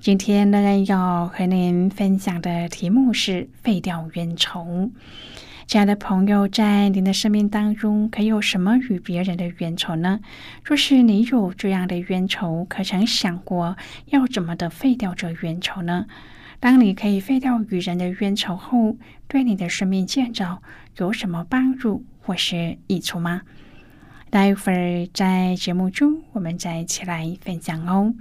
今天呢，要和您分享的题目是废掉冤仇。亲爱的朋友，在您的生命当中，可有什么与别人的冤仇呢？若是你有这样的冤仇，可曾想过要怎么的废掉这冤仇呢？当你可以废掉与人的冤仇后，对你的生命建造有什么帮助或是益处吗？待会儿在节目中，我们再一起来分享哦。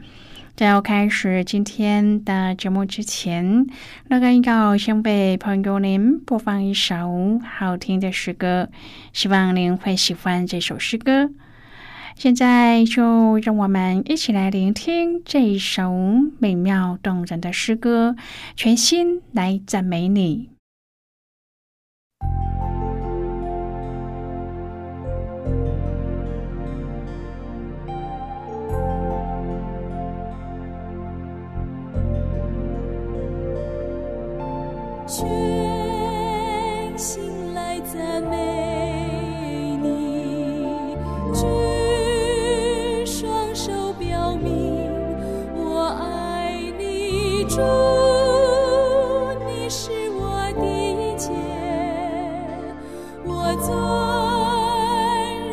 在要开始今天的节目之前，那个要先为朋友您播放一首好听的诗歌，希望您会喜欢这首诗歌。现在就让我们一起来聆听这一首美妙动人的诗歌，全心来赞美你。全心来赞美你，举双手表明我爱你，主，你是我的一切，我尊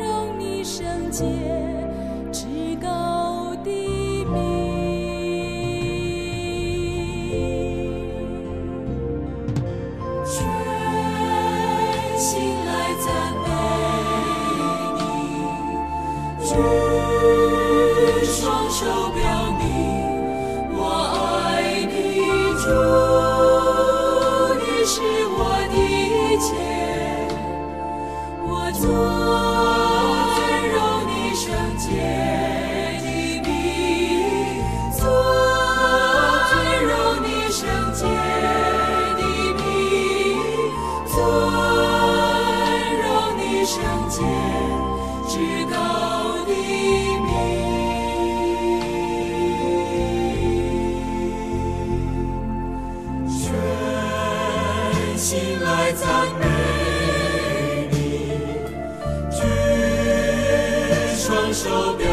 荣你圣洁。心来赞美你，举双手。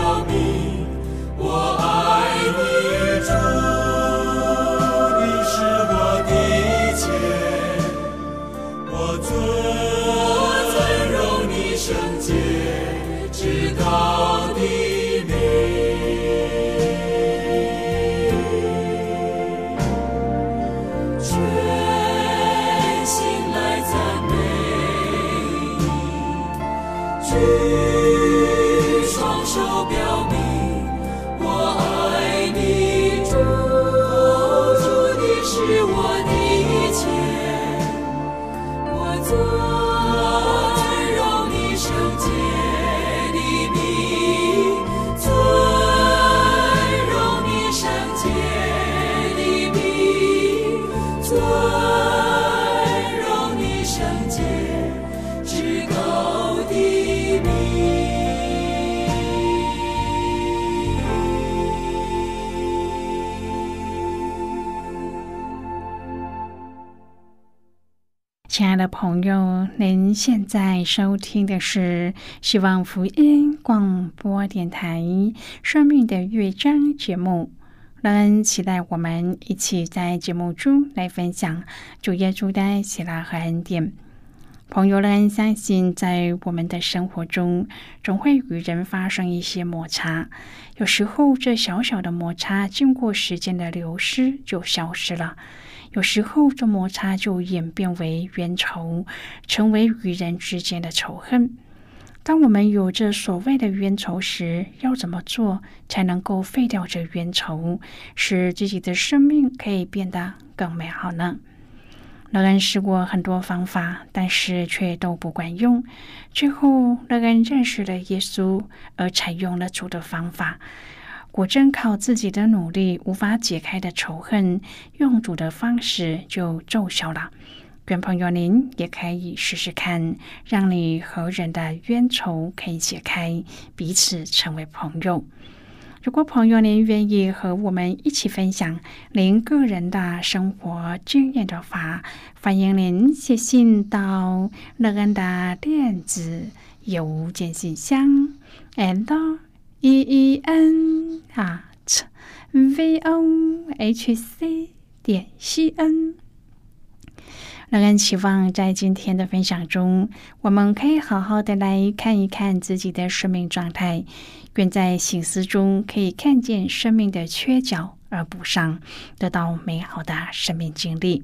的朋友，您现在收听的是希望福音广播电台《生命的乐章》节目。让人期待我们一起在节目中来分享主耶稣的喜乐和恩典。朋友们，相信在我们的生活中，总会与人发生一些摩擦。有时候，这小小的摩擦经过时间的流失就消失了；有时候，这摩擦就演变为冤仇，成为与人之间的仇恨。当我们有着所谓的冤仇时，要怎么做才能够废掉这冤仇，使自己的生命可以变得更美好呢？乐恩试过很多方法，但是却都不管用。最后，乐恩认识了耶稣，而采用了主的方法。果真靠自己的努力无法解开的仇恨，用主的方式就奏效了。愿朋友，您也可以试试看，让你和人的冤仇可以解开，彼此成为朋友。如果朋友您愿意和我们一起分享您个人的生活经验的话，欢迎您写信到乐安的电子邮件信箱，and e e n at v o h c 点 c n。让人期望在今天的分享中，我们可以好好的来看一看自己的生命状态，愿在醒思中可以看见生命的缺角而补上，得到美好的生命经历。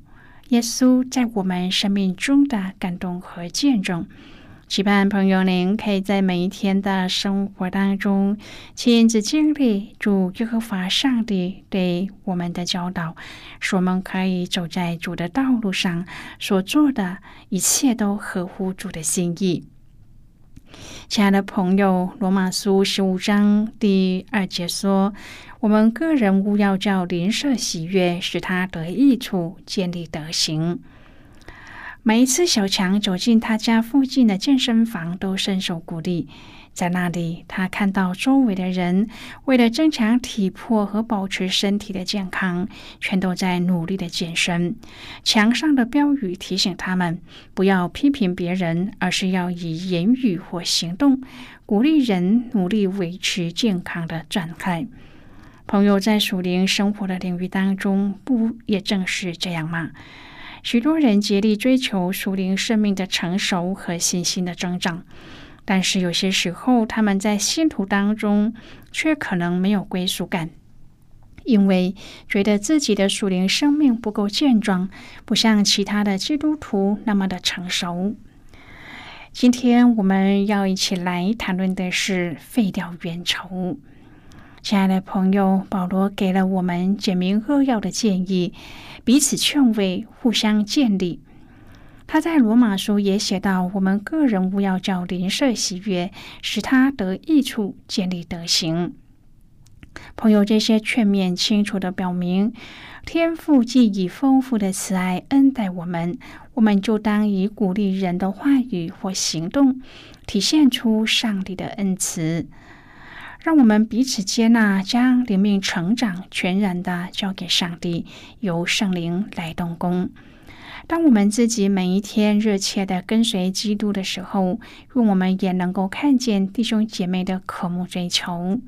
耶稣在我们生命中的感动和见证。期盼朋友，您可以在每一天的生活当中亲自经历主耶和华上帝对我们的教导，使我们可以走在主的道路上，所做的一切都合乎主的心意。亲爱的朋友，《罗马书》十五章第二节说：“我们个人务要叫邻舍喜悦，使他得益处，建立德行。”每一次小强走进他家附近的健身房，都深受鼓励。在那里，他看到周围的人为了增强体魄和保持身体的健康，全都在努力的健身。墙上的标语提醒他们不要批评别人，而是要以言语或行动鼓励人努力维持健康的状态。朋友在属灵生活的领域当中，不也正是这样吗？许多人竭力追求属灵生命的成熟和信心的增长，但是有些时候，他们在信徒当中却可能没有归属感，因为觉得自己的属灵生命不够健壮，不像其他的基督徒那么的成熟。今天我们要一起来谈论的是废掉冤仇。亲爱的朋友，保罗给了我们简明扼要的建议，彼此劝慰，互相建立。他在罗马书也写到：我们个人勿要叫邻舍喜悦，使他得益处，建立德行。朋友，这些劝勉清楚的表明，天父既以丰富的慈爱恩待我们，我们就当以鼓励人的话语或行动，体现出上帝的恩慈。让我们彼此接纳，将灵命成长全然的交给上帝，由圣灵来动工。当我们自己每一天热切的跟随基督的时候，愿我们也能够看见弟兄姐妹的渴慕追求。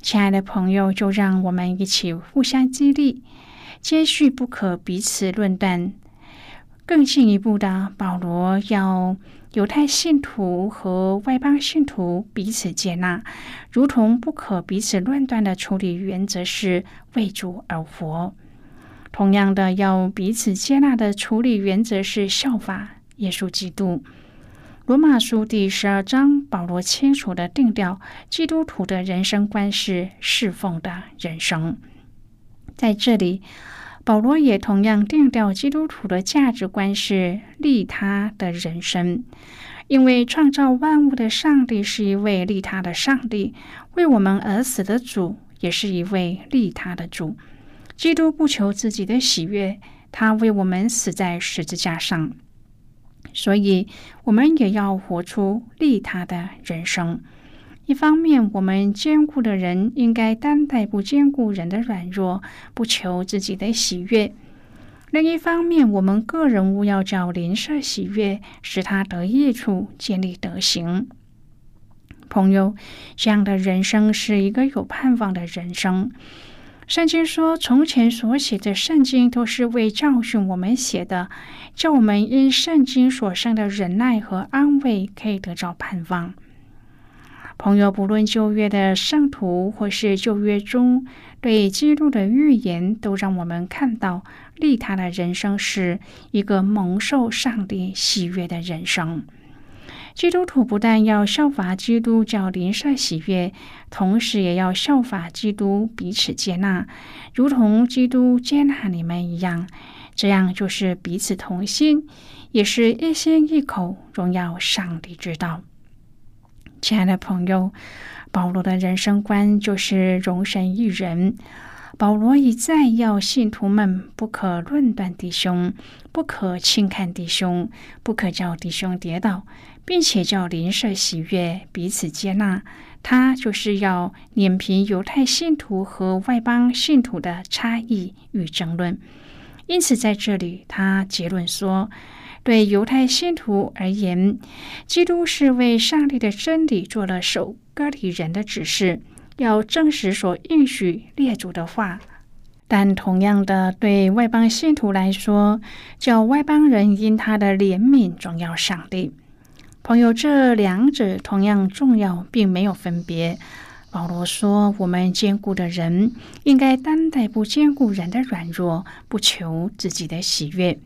亲爱的朋友，就让我们一起互相激励，接续不可彼此论断。更进一步的，保罗要。犹太信徒和外邦信徒彼此接纳，如同不可彼此论断的处理原则是为主而活。同样的，要彼此接纳的处理原则是效法耶稣基督。罗马书第十二章，保罗清楚的定调基督徒的人生观是侍奉的人生。在这里。保罗也同样定调基督徒的价值观是利他的人生，因为创造万物的上帝是一位利他的上帝，为我们而死的主也是一位利他的主。基督不求自己的喜悦，他为我们死在十字架上，所以我们也要活出利他的人生。一方面，我们坚固的人应该担待不坚固人的软弱，不求自己的喜悦；另一方面，我们个人务要叫邻舍喜悦，使他得益处，建立德行。朋友，这样的人生是一个有盼望的人生。圣经说：“从前所写的圣经都是为教训我们写的，叫我们因圣经所生的忍耐和安慰，可以得着盼望。”朋友，不论旧约的圣徒，或是旧约中对基督的预言，都让我们看到利他的人生是一个蒙受上帝喜悦的人生。基督徒不但要效法基督，叫邻舍喜悦，同时也要效法基督，彼此接纳，如同基督接纳你们一样。这样就是彼此同心，也是一心一口荣耀上帝之道。亲爱的朋友，保罗的人生观就是容神一人。保罗一再要信徒们不可论断弟兄，不可轻看弟兄，不可叫弟兄跌倒。并且叫邻舍喜悦，彼此接纳。他就是要碾平犹太信徒和外邦信徒的差异与争论。因此，在这里，他结论说：对犹太信徒而言，基督是为上帝的真理做了首割礼人的指示，要证实所应许列祖的话。但同样的，对外邦信徒来说，叫外邦人因他的怜悯荣耀上帝。朋友，这两者同样重要，并没有分别。保罗说：“我们坚固的人应该担待不坚固人的软弱，不求自己的喜悦。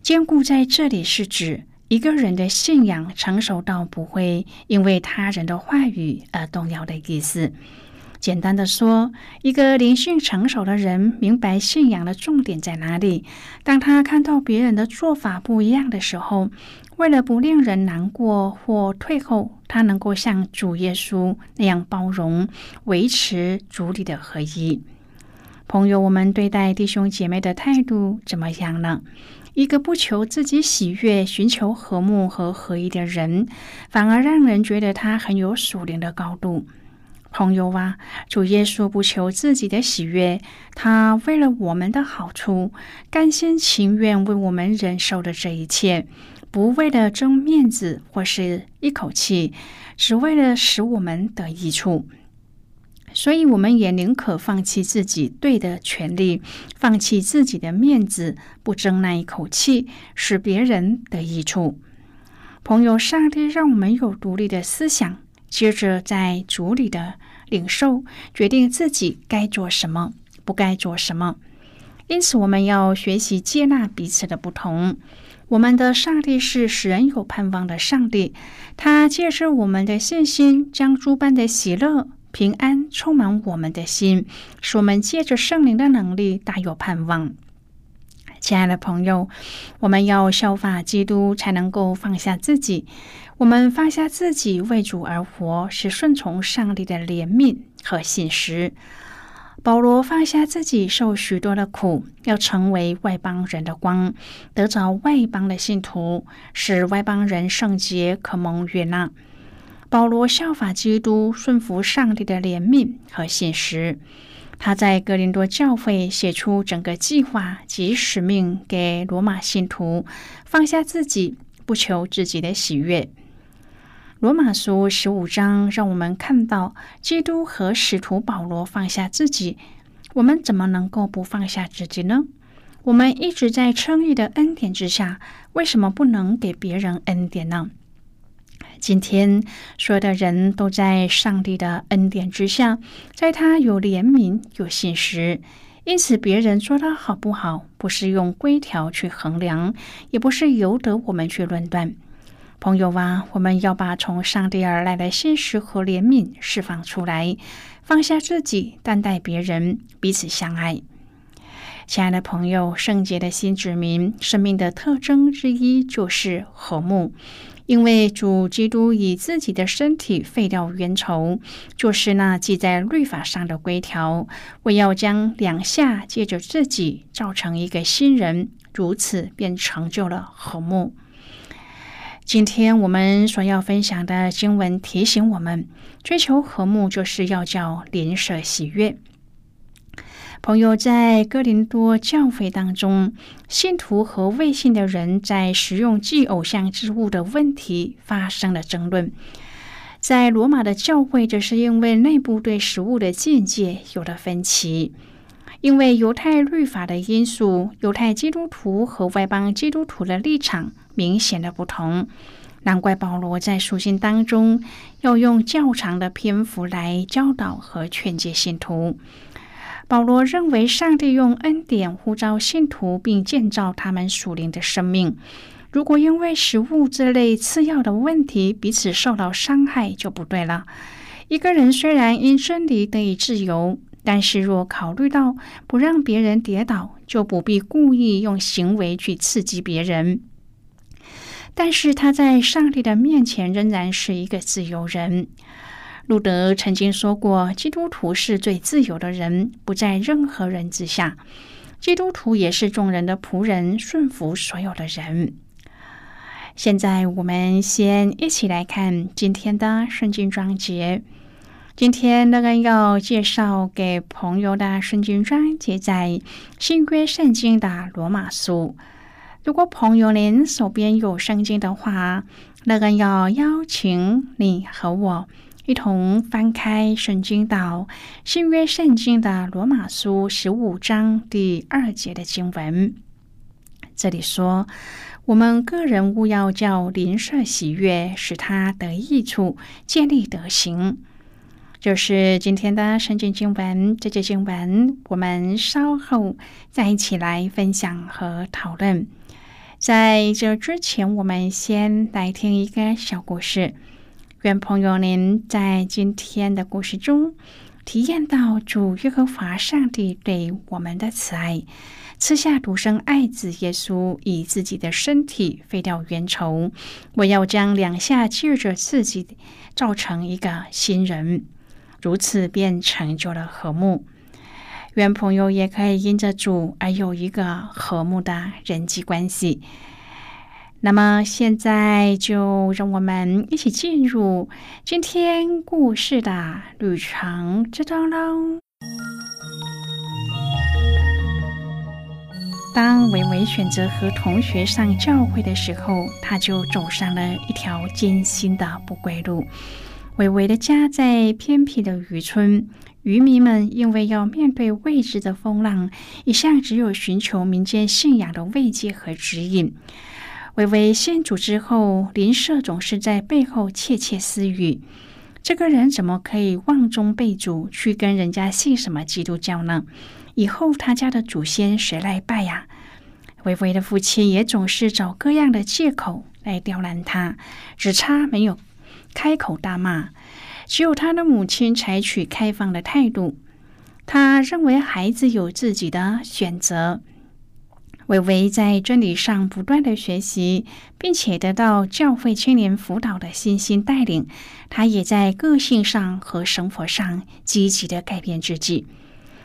坚固在这里是指一个人的信仰成熟到不会因为他人的话语而动摇的意思。简单的说，一个灵性成熟的人明白信仰的重点在哪里。当他看到别人的做法不一样的时候，为了不令人难过或退后，他能够像主耶稣那样包容，维持主里的合一。朋友，我们对待弟兄姐妹的态度怎么样呢？一个不求自己喜悦、寻求和睦和合一的人，反而让人觉得他很有属灵的高度。朋友啊，主耶稣不求自己的喜悦，他为了我们的好处，甘心情愿为我们忍受的这一切。不为了争面子或是一口气，只为了使我们得益处，所以我们也宁可放弃自己对的权利，放弃自己的面子，不争那一口气，使别人得益处。朋友，上帝让我们有独立的思想，接着在主里的领受，决定自己该做什么，不该做什么。因此，我们要学习接纳彼此的不同。我们的上帝是使人有盼望的上帝，他借着我们的信心，将诸般的喜乐、平安充满我们的心，使我们借着圣灵的能力大有盼望。亲爱的朋友，我们要效法基督，才能够放下自己。我们放下自己，为主而活，是顺从上帝的怜悯和信实。保罗放下自己，受许多的苦，要成为外邦人的光，得着外邦的信徒，使外邦人圣洁，可蒙悦纳。保罗效法基督，顺服上帝的怜悯和信实。他在格林多教会写出整个计划及使命给罗马信徒，放下自己，不求自己的喜悦。罗马书十五章让我们看到，基督和使徒保罗放下自己，我们怎么能够不放下自己呢？我们一直在称义的恩典之下，为什么不能给别人恩典呢？今天所有的人都在上帝的恩典之下，在他有怜悯、有信实，因此别人做的好不好，不是用规条去衡量，也不是由得我们去论断。朋友啊，我们要把从上帝而来的信实和怜悯释放出来，放下自己，担待别人，彼此相爱。亲爱的朋友，圣洁的新子民生命的特征之一就是和睦。因为主基督以自己的身体废掉冤仇，就是那记在律法上的规条，为要将两下借着自己造成一个新人，如此便成就了和睦。今天我们所要分享的经文提醒我们，追求和睦就是要叫邻舍喜悦。朋友在哥林多教会当中，信徒和未信的人在食用祭偶像之物的问题发生了争论。在罗马的教会，这是因为内部对食物的境界有了分歧。因为犹太律法的因素，犹太基督徒和外邦基督徒的立场明显的不同。难怪保罗在书信当中要用较长的篇幅来教导和劝诫信徒。保罗认为，上帝用恩典呼召信徒，并建造他们属灵的生命。如果因为食物这类次要的问题彼此受到伤害，就不对了。一个人虽然因真理得以自由，但是若考虑到不让别人跌倒，就不必故意用行为去刺激别人。但是他在上帝的面前仍然是一个自由人。路德曾经说过：“基督徒是最自由的人，不在任何人之下。基督徒也是众人的仆人，顺服所有的人。”现在，我们先一起来看今天的圣经章节。今天那个要介绍给朋友的圣经章节，在新约圣经的罗马书。如果朋友您手边有圣经的话，那个要邀请你和我。一同翻开圣经到新约圣经的罗马书十五章第二节的经文。这里说：“我们个人务要叫邻舍喜悦，使他得益处，建立德行。”就是今天的圣经经文。这节经文我们稍后再一起来分享和讨论。在这之前，我们先来听一个小故事。愿朋友您在今天的故事中体验到主耶和华上帝对我们的慈爱，赐下独生爱子耶稣，以自己的身体废掉冤仇。我要将两下借着自己造成一个新人，如此便成就了和睦。愿朋友也可以因着主而有一个和睦的人际关系。那么现在就让我们一起进入今天故事的旅程之中喽。当伟伟选择和同学上教会的时候，他就走上了一条艰辛的不归路。伟伟的家在偏僻的渔村，渔民们因为要面对未知的风浪，一向只有寻求民间信仰的慰藉和指引。微微信主之后，邻舍总是在背后窃窃私语：“这个人怎么可以妄中背主，去跟人家信什么基督教呢？以后他家的祖先谁来拜呀？”微微的父亲也总是找各样的借口来刁难他，只差没有开口大骂。只有他的母亲采取开放的态度，他认为孩子有自己的选择。微微在真理上不断的学习，并且得到教会青年辅导的信心带领，他也在个性上和生活上积极的改变自己。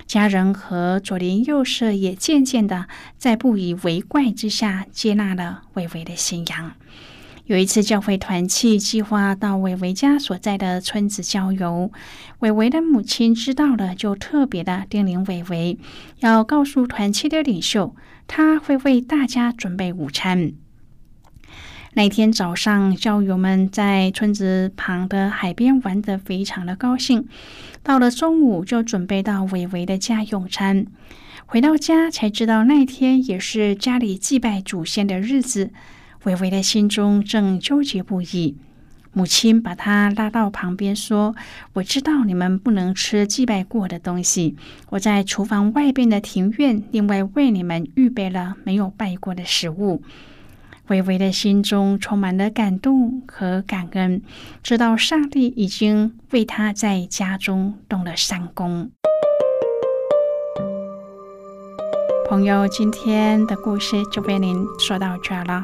家人和左邻右舍也渐渐的在不以为怪之下接纳了微微的信仰。有一次，教会团契计划到伟伟家所在的村子郊游，伟伟的母亲知道了，就特别的叮咛伟伟要告诉团契的领袖。他会为大家准备午餐。那天早上，教友们在村子旁的海边玩得非常的高兴。到了中午，就准备到伟伟的家用餐。回到家才知道，那天也是家里祭拜祖先的日子。微微的心中正纠结不已。母亲把他拉到旁边说：“我知道你们不能吃祭拜过的东西。我在厨房外边的庭院，另外为你们预备了没有拜过的食物。”微微的心中充满了感动和感恩，知道上帝已经为他在家中动了善功。朋友，今天的故事就为您说到这儿了。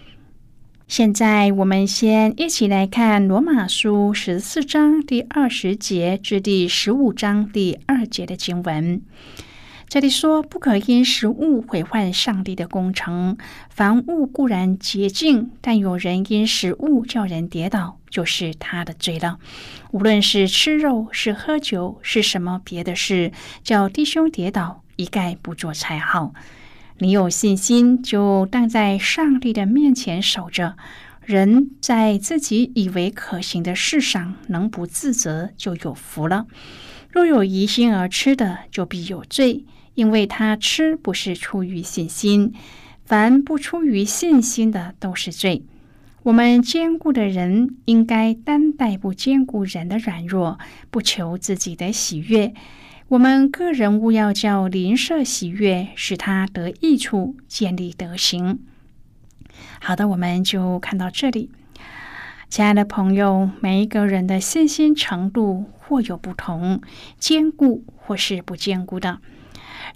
现在，我们先一起来看《罗马书》十四章第二十节至第十五章第二节的经文。这里说：“不可因食物毁坏上帝的工程。凡物固然洁净，但有人因食物叫人跌倒，就是他的罪了。无论是吃肉，是喝酒，是什么别的事，叫弟兄跌倒，一概不做才好。你有信心，就当在上帝的面前守着。人在自己以为可行的事上能不自责，就有福了。若有疑心而吃的，就必有罪。”因为他吃不是出于信心，凡不出于信心的都是罪。我们坚固的人应该担待不坚固人的软弱，不求自己的喜悦。我们个人务要叫邻舍喜悦，使他得益处，建立德行。好的，我们就看到这里。亲爱的朋友，每一个人的信心程度或有不同，坚固或是不坚固的。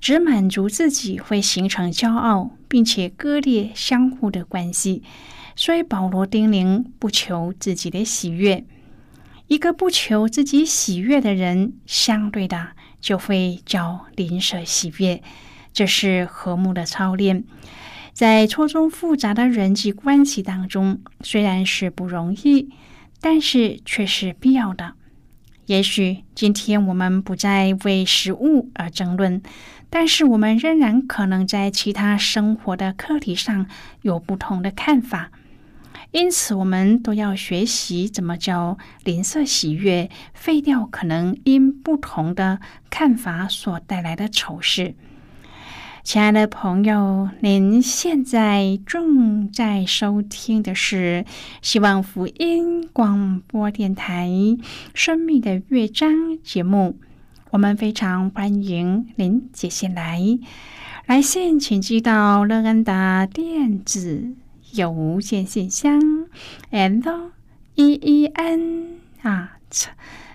只满足自己会形成骄傲，并且割裂相互的关系。所以保罗叮咛不求自己的喜悦。一个不求自己喜悦的人，相对的就会叫邻舍喜悦。这是和睦的操练，在错综复杂的人际关系当中，虽然是不容易，但是却是必要的。也许今天我们不再为食物而争论。但是我们仍然可能在其他生活的课题上有不同的看法，因此我们都要学习怎么叫吝啬喜悦，废掉可能因不同的看法所带来的丑事。亲爱的朋友，您现在正在收听的是希望福音广播电台《生命的乐章》节目。我们非常欢迎您写信来，来信请寄到乐安的电子邮件信箱，l e e n at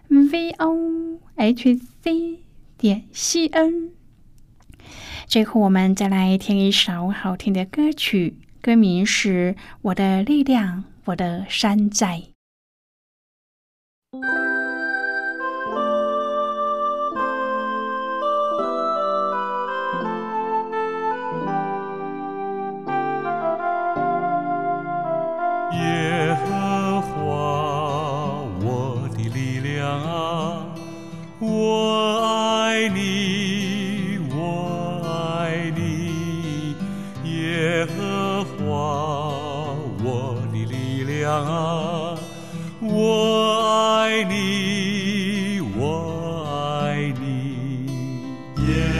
v o h c 点 c n。最后，我们再来听一首好听的歌曲，歌名是《我的力量，我的山寨》。是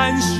安息